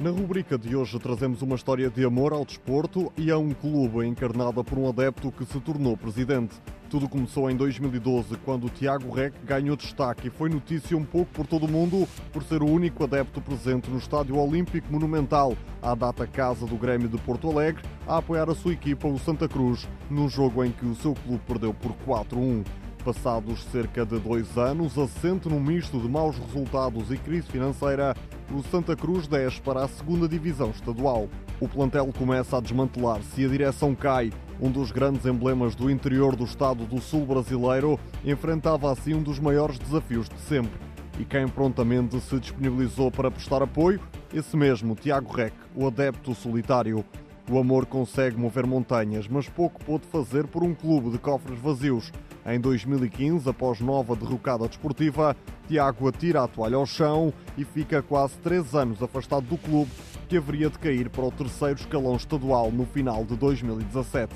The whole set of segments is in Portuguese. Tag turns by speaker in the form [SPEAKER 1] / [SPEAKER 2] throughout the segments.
[SPEAKER 1] Na rubrica de hoje trazemos uma história de amor ao desporto e a um clube encarnada por um adepto que se tornou presidente. Tudo começou em 2012, quando Tiago Rec ganhou destaque e foi notícia um pouco por todo o mundo por ser o único adepto presente no Estádio Olímpico Monumental, à data casa do Grêmio de Porto Alegre, a apoiar a sua equipa, o Santa Cruz, num jogo em que o seu clube perdeu por 4-1. Passados cerca de dois anos, assente num misto de maus resultados e crise financeira, o Santa Cruz desce para a segunda divisão estadual. O plantel começa a desmantelar-se e a direção cai. Um dos grandes emblemas do interior do estado do sul brasileiro enfrentava assim um dos maiores desafios de sempre. E quem prontamente se disponibilizou para prestar apoio? Esse mesmo, Tiago Rec, o adepto solitário. O amor consegue mover montanhas, mas pouco pôde fazer por um clube de cofres vazios. Em 2015, após nova derrocada desportiva, Tiago atira a toalha ao chão e fica quase três anos afastado do clube, que haveria de cair para o terceiro escalão estadual no final de 2017.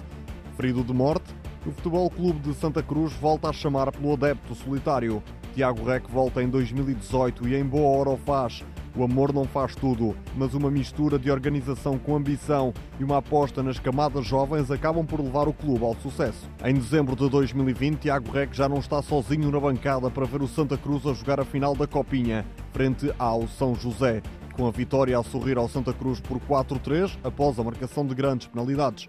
[SPEAKER 1] Ferido de morte, o Futebol Clube de Santa Cruz volta a chamar pelo adepto solitário. Tiago Rec volta em 2018 e em boa hora o faz. O amor não faz tudo, mas uma mistura de organização com ambição e uma aposta nas camadas jovens acabam por levar o clube ao sucesso. Em dezembro de 2020, Tiago Rec já não está sozinho na bancada para ver o Santa Cruz a jogar a final da Copinha, frente ao São José, com a vitória a sorrir ao Santa Cruz por 4-3 após a marcação de grandes penalidades.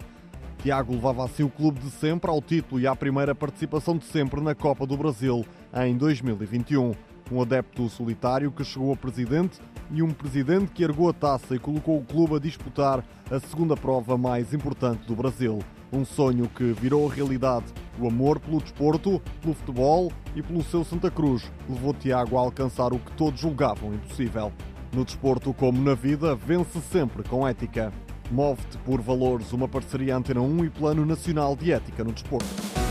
[SPEAKER 1] Tiago levava assim o clube de sempre ao título e à primeira participação de sempre na Copa do Brasil em 2021 um adepto solitário que chegou a presidente e um presidente que ergou a taça e colocou o clube a disputar a segunda prova mais importante do Brasil. Um sonho que virou realidade. O amor pelo desporto, pelo futebol e pelo seu Santa Cruz levou Tiago a alcançar o que todos julgavam impossível. No desporto, como na vida, vence sempre com ética. Move-te por valores, uma parceria Antena 1 e Plano Nacional de Ética no Desporto.